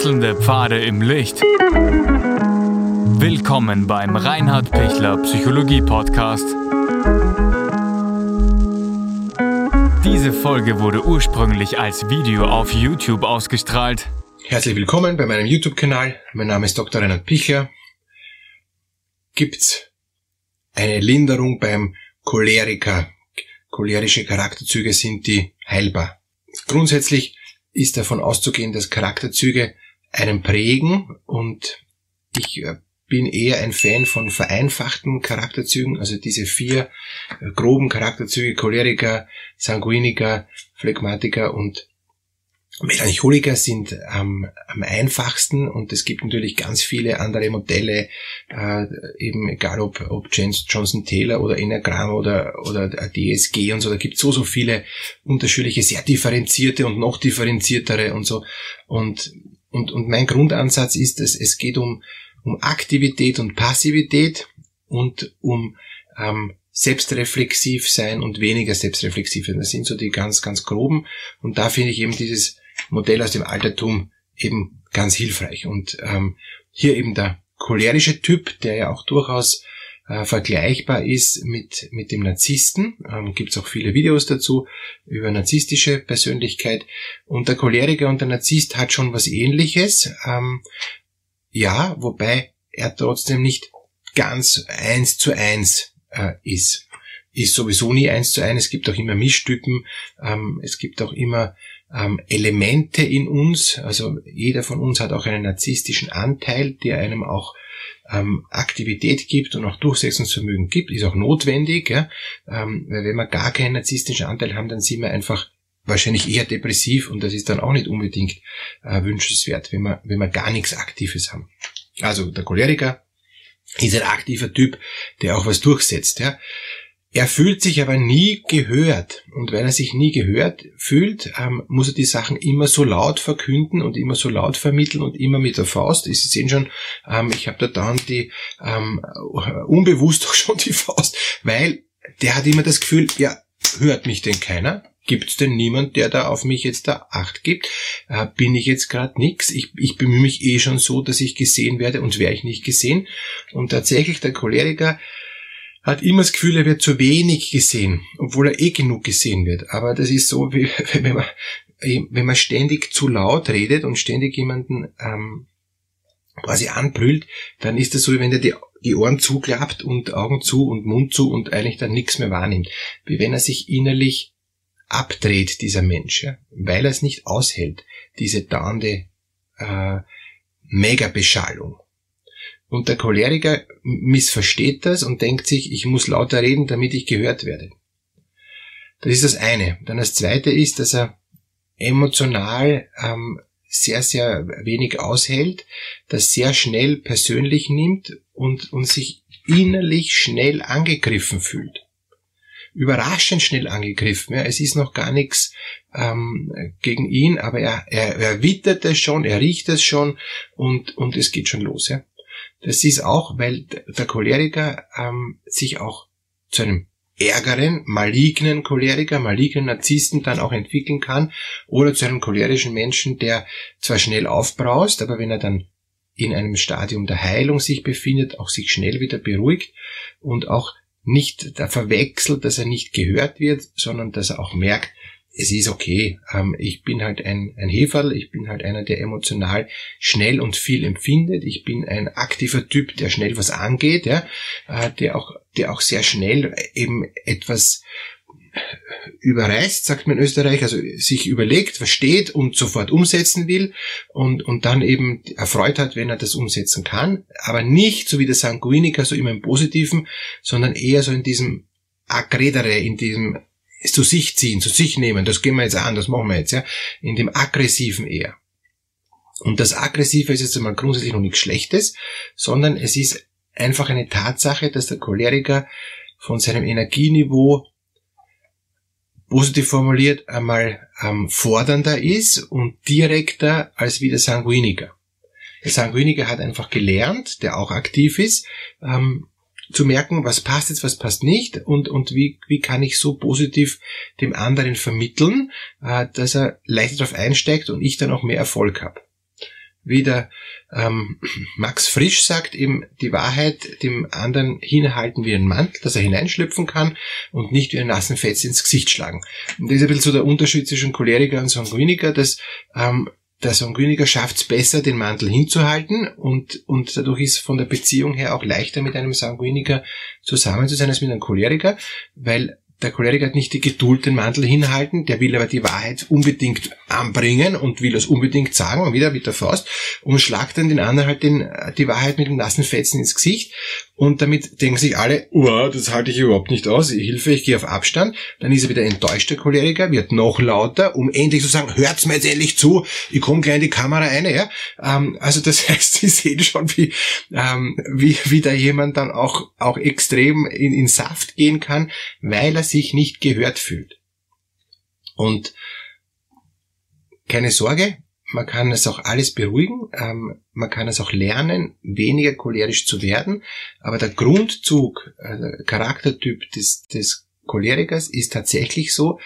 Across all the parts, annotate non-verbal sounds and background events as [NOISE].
Wechselnde Pfade im Licht. Willkommen beim Reinhard Pichler Psychologie Podcast. Diese Folge wurde ursprünglich als Video auf YouTube ausgestrahlt. Herzlich willkommen bei meinem YouTube-Kanal. Mein Name ist Dr. Reinhard Pichler. Gibt's eine Linderung beim Choleriker? Cholerische Charakterzüge sind die heilbar. Grundsätzlich ist davon auszugehen, dass Charakterzüge einen prägen und ich äh, bin eher ein Fan von vereinfachten Charakterzügen, also diese vier äh, groben Charakterzüge, Choleriker, Sanguiniker, Phlegmatiker und Melancholiker sind ähm, am einfachsten und es gibt natürlich ganz viele andere Modelle, äh, eben egal ob, ob Johnson Taylor oder Enneagramm oder, oder DSG und so, da gibt es so, so viele unterschiedliche, sehr differenzierte und noch differenziertere und so. Und, und, und mein Grundansatz ist, dass es geht um, um Aktivität und Passivität und um ähm, selbstreflexiv sein und weniger selbstreflexiv. Das sind so die ganz, ganz groben. Und da finde ich eben dieses Modell aus dem Altertum eben ganz hilfreich. Und ähm, hier eben der cholerische Typ, der ja auch durchaus äh, vergleichbar ist mit, mit dem Narzissten. Ähm, Gibt es auch viele Videos dazu über narzisstische Persönlichkeit. Und der Choleriker und der Narzisst hat schon was ähnliches. Ähm, ja, wobei er trotzdem nicht ganz eins zu eins äh, ist. Ist sowieso nie eins zu eins. Es gibt auch immer Mischtypen. Ähm, es gibt auch immer ähm, Elemente in uns. Also jeder von uns hat auch einen narzisstischen Anteil, der einem auch ähm, Aktivität gibt und auch Durchsetzungsvermögen gibt, ist auch notwendig. Ja? Ähm, weil wenn wir gar keinen narzisstischen Anteil haben, dann sind wir einfach wahrscheinlich eher depressiv und das ist dann auch nicht unbedingt äh, wünschenswert, wenn wir, wenn wir gar nichts Aktives haben. Also der Choleriker ist ein aktiver Typ, der auch was durchsetzt. Ja? Er fühlt sich aber nie gehört. Und weil er sich nie gehört fühlt, ähm, muss er die Sachen immer so laut verkünden und immer so laut vermitteln und immer mit der Faust. Sie sehen schon, ähm, ich habe da dann die, ähm, unbewusst [LAUGHS] auch schon die Faust, weil der hat immer das Gefühl, ja, hört mich denn keiner? Gibt's denn niemand, der da auf mich jetzt da Acht gibt? Äh, bin ich jetzt gerade nix? Ich, ich bemühe mich eh schon so, dass ich gesehen werde und wäre ich nicht gesehen. Und tatsächlich der Choleriker hat immer das Gefühl, er wird zu wenig gesehen, obwohl er eh genug gesehen wird. Aber das ist so, [LAUGHS] wie wenn man, wenn man ständig zu laut redet und ständig jemanden ähm, quasi anbrüllt, dann ist das so, wie wenn der die, die Ohren zuklappt und Augen zu und Mund zu und eigentlich dann nichts mehr wahrnimmt. Wie wenn er sich innerlich abdreht, dieser Mensch, ja? weil er es nicht aushält, diese dauernde äh, Mega-Beschallung. Und der Choleriker missversteht das und denkt sich, ich muss lauter reden, damit ich gehört werde. Das ist das eine. Dann das zweite ist, dass er emotional ähm, sehr, sehr wenig aushält, das sehr schnell persönlich nimmt und, und sich innerlich schnell angegriffen fühlt. Überraschend schnell angegriffen. Ja. Es ist noch gar nichts ähm, gegen ihn, aber er, er, er wittert es schon, er riecht es schon und, und es geht schon los. Ja. Das ist auch, weil der Choleriker ähm, sich auch zu einem ärgeren, malignen Choleriker, malignen Narzissten dann auch entwickeln kann oder zu einem cholerischen Menschen, der zwar schnell aufbraust, aber wenn er dann in einem Stadium der Heilung sich befindet, auch sich schnell wieder beruhigt und auch nicht da verwechselt, dass er nicht gehört wird, sondern dass er auch merkt, es ist okay. Ähm, ich bin halt ein, ein Heferl, ich bin halt einer, der emotional schnell und viel empfindet. Ich bin ein aktiver Typ, der schnell was angeht, ja, äh, der auch, der auch sehr schnell eben etwas überreißt, sagt man in Österreich, also sich überlegt, versteht und sofort umsetzen will und, und dann eben erfreut hat, wenn er das umsetzen kann, aber nicht so wie der Sanguiniker, so immer im Positiven, sondern eher so in diesem Agredere, in diesem es zu sich ziehen, zu sich nehmen, das gehen wir jetzt an, das machen wir jetzt, ja, in dem aggressiven eher. Und das Aggressive ist jetzt einmal grundsätzlich noch nichts Schlechtes, sondern es ist einfach eine Tatsache, dass der Choleriker von seinem Energieniveau positiv formuliert einmal ähm, fordernder ist und direkter als wie der Sanguiniker. Der Sanguiniker hat einfach gelernt, der auch aktiv ist, ähm, zu merken, was passt jetzt, was passt nicht und, und wie, wie kann ich so positiv dem anderen vermitteln, äh, dass er leichter darauf einsteigt und ich dann auch mehr Erfolg habe. wie der ähm, [CLEARS THROAT] Max Frisch sagt, eben die Wahrheit dem anderen hinhalten wie ein Mantel, dass er hineinschlüpfen kann und nicht wie ein nassen Fetz ins Gesicht schlagen. Und das ist ein bisschen so der Unterschied zwischen Choleriker und Sanguiniker, dass ähm, der Sanguiniker schafft es besser, den Mantel hinzuhalten und, und dadurch ist von der Beziehung her auch leichter mit einem Sanguiniker zusammen zu sein als mit einem Choleriker, weil der Choleriker hat nicht die Geduld, den Mantel hinhalten, der will aber die Wahrheit unbedingt anbringen und will es unbedingt sagen, und wieder mit der Faust, und schlagt dann den anderen halt den, die Wahrheit mit dem nassen Fetzen ins Gesicht. Und damit denken sich alle, oh, das halte ich überhaupt nicht aus, Hilfe, ich gehe auf Abstand. Dann ist er wieder enttäuscht, der Choleriker, wird noch lauter, um endlich zu sagen, hört's mir jetzt endlich zu, ich komme gleich in die Kamera rein, ja. Ähm, also das [LAUGHS] heißt, Sie sehen schon, wie, ähm, wie, wie da jemand dann auch, auch extrem in, in Saft gehen kann, weil er sich nicht gehört fühlt. Und keine Sorge, man kann es auch alles beruhigen, ähm, man kann es auch lernen, weniger cholerisch zu werden, aber der Grundzug, äh, der Charaktertyp des, des Cholerikers ist tatsächlich so,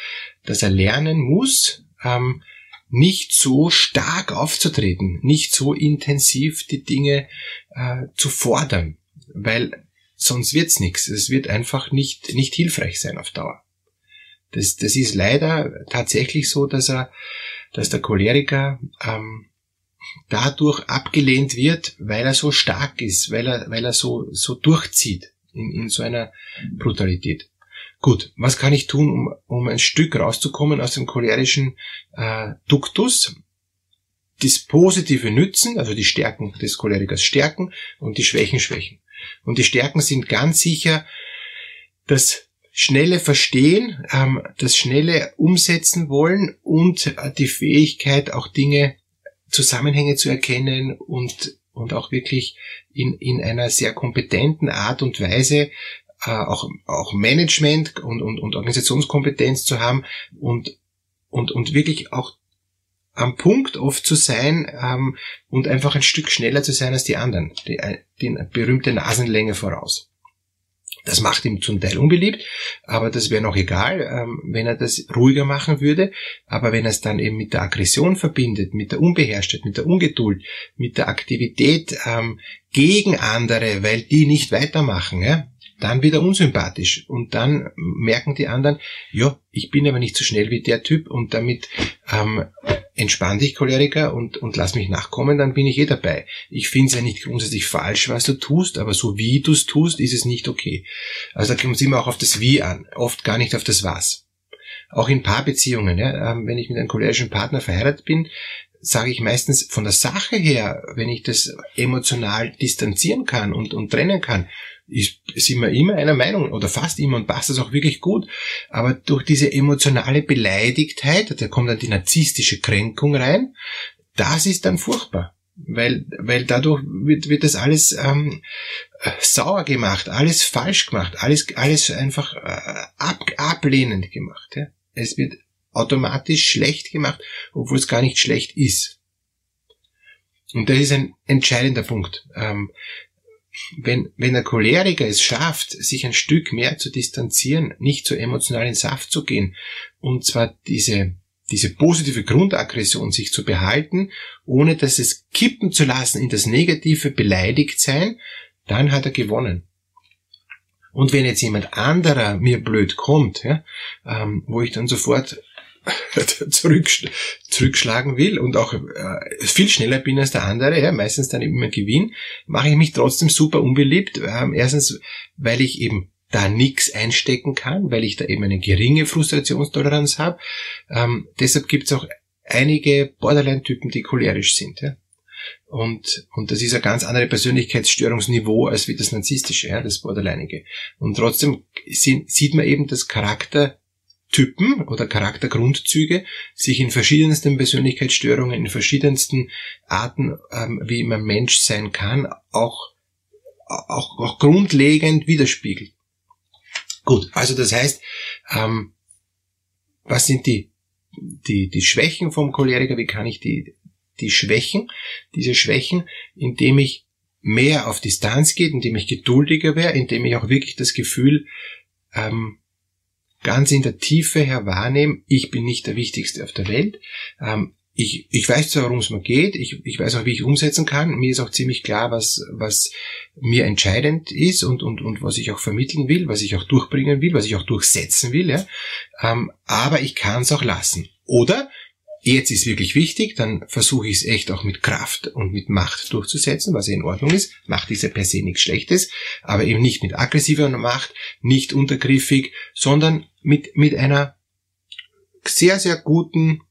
dass er lernen muss, ähm, nicht so stark aufzutreten, nicht so intensiv die Dinge äh, zu fordern, weil sonst wird's nichts. Es wird einfach nicht, nicht hilfreich sein auf Dauer. Das, das ist leider tatsächlich so, dass er, dass der Choleriker ähm, dadurch abgelehnt wird, weil er so stark ist, weil er, weil er so, so durchzieht in, in so einer Brutalität. Gut, was kann ich tun, um, um ein Stück rauszukommen aus dem cholerischen äh, Duktus? Das Positive nützen, also die Stärken des Cholerikers stärken und die Schwächen schwächen. Und die Stärken sind ganz sicher das schnelle Verstehen, ähm, das schnelle Umsetzen wollen und äh, die Fähigkeit, auch Dinge, Zusammenhänge zu erkennen und, und auch wirklich in, in einer sehr kompetenten Art und Weise äh, auch, auch Management und, und, und Organisationskompetenz zu haben und, und, und wirklich auch am Punkt oft zu sein ähm, und einfach ein Stück schneller zu sein als die anderen, die, äh, die berühmte Nasenlänge voraus. Das macht ihm zum Teil unbeliebt, aber das wäre noch egal, ähm, wenn er das ruhiger machen würde. Aber wenn er es dann eben mit der Aggression verbindet, mit der Unbeherrschtheit, mit der Ungeduld, mit der Aktivität ähm, gegen andere, weil die nicht weitermachen, ja, dann wieder unsympathisch. Und dann merken die anderen, ja, ich bin aber nicht so schnell wie der Typ und damit ähm, entspann dich, Choleriker, und, und lass mich nachkommen, dann bin ich eh dabei. Ich finde es ja nicht grundsätzlich falsch, was du tust, aber so wie du es tust, ist es nicht okay. Also da kommt es immer auch auf das Wie an, oft gar nicht auf das Was. Auch in Paarbeziehungen, ja, ähm, wenn ich mit einem cholerischen Partner verheiratet bin, sage ich meistens von der Sache her, wenn ich das emotional distanzieren kann und, und trennen kann, ist, sind wir immer einer Meinung oder fast immer und passt das auch wirklich gut. Aber durch diese emotionale Beleidigtheit, da kommt dann die narzisstische Kränkung rein, das ist dann furchtbar. Weil, weil dadurch wird, wird das alles ähm, sauer gemacht, alles falsch gemacht, alles, alles einfach äh, ab, ablehnend gemacht. Ja? Es wird automatisch schlecht gemacht, obwohl es gar nicht schlecht ist. Und das ist ein entscheidender Punkt. Ähm, wenn, wenn der Choleriker es schafft, sich ein Stück mehr zu distanzieren, nicht so emotional in Saft zu gehen, und zwar diese, diese positive Grundaggression sich zu behalten, ohne dass es kippen zu lassen in das negative beleidigt sein, dann hat er gewonnen. Und wenn jetzt jemand anderer mir blöd kommt, ja, ähm, wo ich dann sofort [LAUGHS] zurück, zurückschlagen will und auch äh, viel schneller bin als der andere, ja, meistens dann immer Gewinn, mache ich mich trotzdem super unbeliebt. Ähm, erstens, weil ich eben da nichts einstecken kann, weil ich da eben eine geringe Frustrationstoleranz habe. Ähm, deshalb gibt es auch einige Borderline-Typen, die cholerisch sind. Ja? Und, und das ist ein ganz andere Persönlichkeitsstörungsniveau als wie das narzisstische, ja, das Borderlineige. Und trotzdem sieht man eben, dass Charakter Typen oder Charaktergrundzüge sich in verschiedensten Persönlichkeitsstörungen, in verschiedensten Arten, ähm, wie man Mensch sein kann, auch, auch, auch grundlegend widerspiegelt. Gut, also das heißt, ähm, was sind die, die, die Schwächen vom Choleriker? Wie kann ich die, die Schwächen, diese Schwächen, indem ich mehr auf Distanz geht, indem ich geduldiger wäre, indem ich auch wirklich das Gefühl ähm, ganz in der Tiefe her wahrnehmen, ich bin nicht der Wichtigste auf der Welt. Ähm, ich, ich weiß zwar, worum es mir geht, ich, ich weiß auch, wie ich umsetzen kann. Mir ist auch ziemlich klar, was, was mir entscheidend ist und, und, und was ich auch vermitteln will, was ich auch durchbringen will, was ich auch durchsetzen will. Ja? Ähm, aber ich kann es auch lassen. Oder jetzt ist wirklich wichtig, dann versuche ich es echt auch mit Kraft und mit Macht durchzusetzen, was ja in Ordnung ist. Macht ist ja per se nichts Schlechtes, aber eben nicht mit aggressiver Macht, nicht untergriffig, sondern mit, mit einer sehr, sehr guten,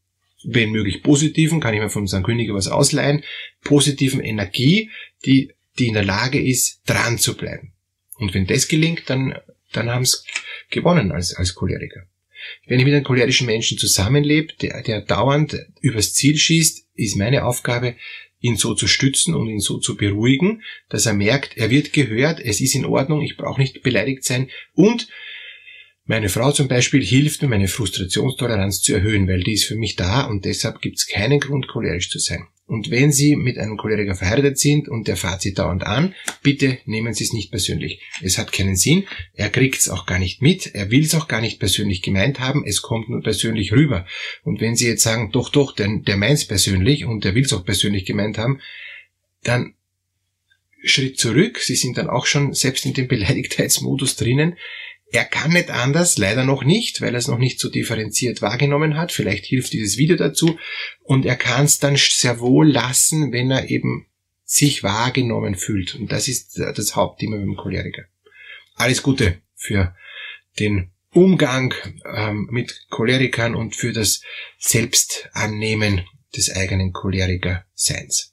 wenn möglich positiven, kann ich mir vom St. König was ausleihen, positiven Energie, die, die in der Lage ist, dran zu bleiben. Und wenn das gelingt, dann, dann haben es gewonnen als, als Choleriker. Wenn ich mit einem cholerischen Menschen zusammenlebe, der, der dauernd übers Ziel schießt, ist meine Aufgabe, ihn so zu stützen und ihn so zu beruhigen, dass er merkt, er wird gehört, es ist in Ordnung, ich brauche nicht beleidigt sein und meine Frau zum Beispiel hilft mir, meine Frustrationstoleranz zu erhöhen, weil die ist für mich da und deshalb gibt es keinen Grund, cholerisch zu sein. Und wenn Sie mit einem Choleriker verheiratet sind und der Sie dauernd an, bitte nehmen Sie es nicht persönlich. Es hat keinen Sinn, er kriegt es auch gar nicht mit, er will es auch gar nicht persönlich gemeint haben, es kommt nur persönlich rüber. Und wenn Sie jetzt sagen, doch, doch, der, der meint es persönlich und der will es auch persönlich gemeint haben, dann Schritt zurück, Sie sind dann auch schon selbst in dem [LAUGHS] Beleidigtheitsmodus drinnen, er kann nicht anders, leider noch nicht, weil er es noch nicht so differenziert wahrgenommen hat. Vielleicht hilft dieses Video dazu. Und er kann es dann sehr wohl lassen, wenn er eben sich wahrgenommen fühlt. Und das ist das Hauptthema beim Choleriker. Alles Gute für den Umgang ähm, mit Cholerikern und für das Selbstannehmen des eigenen Choleriker-Seins.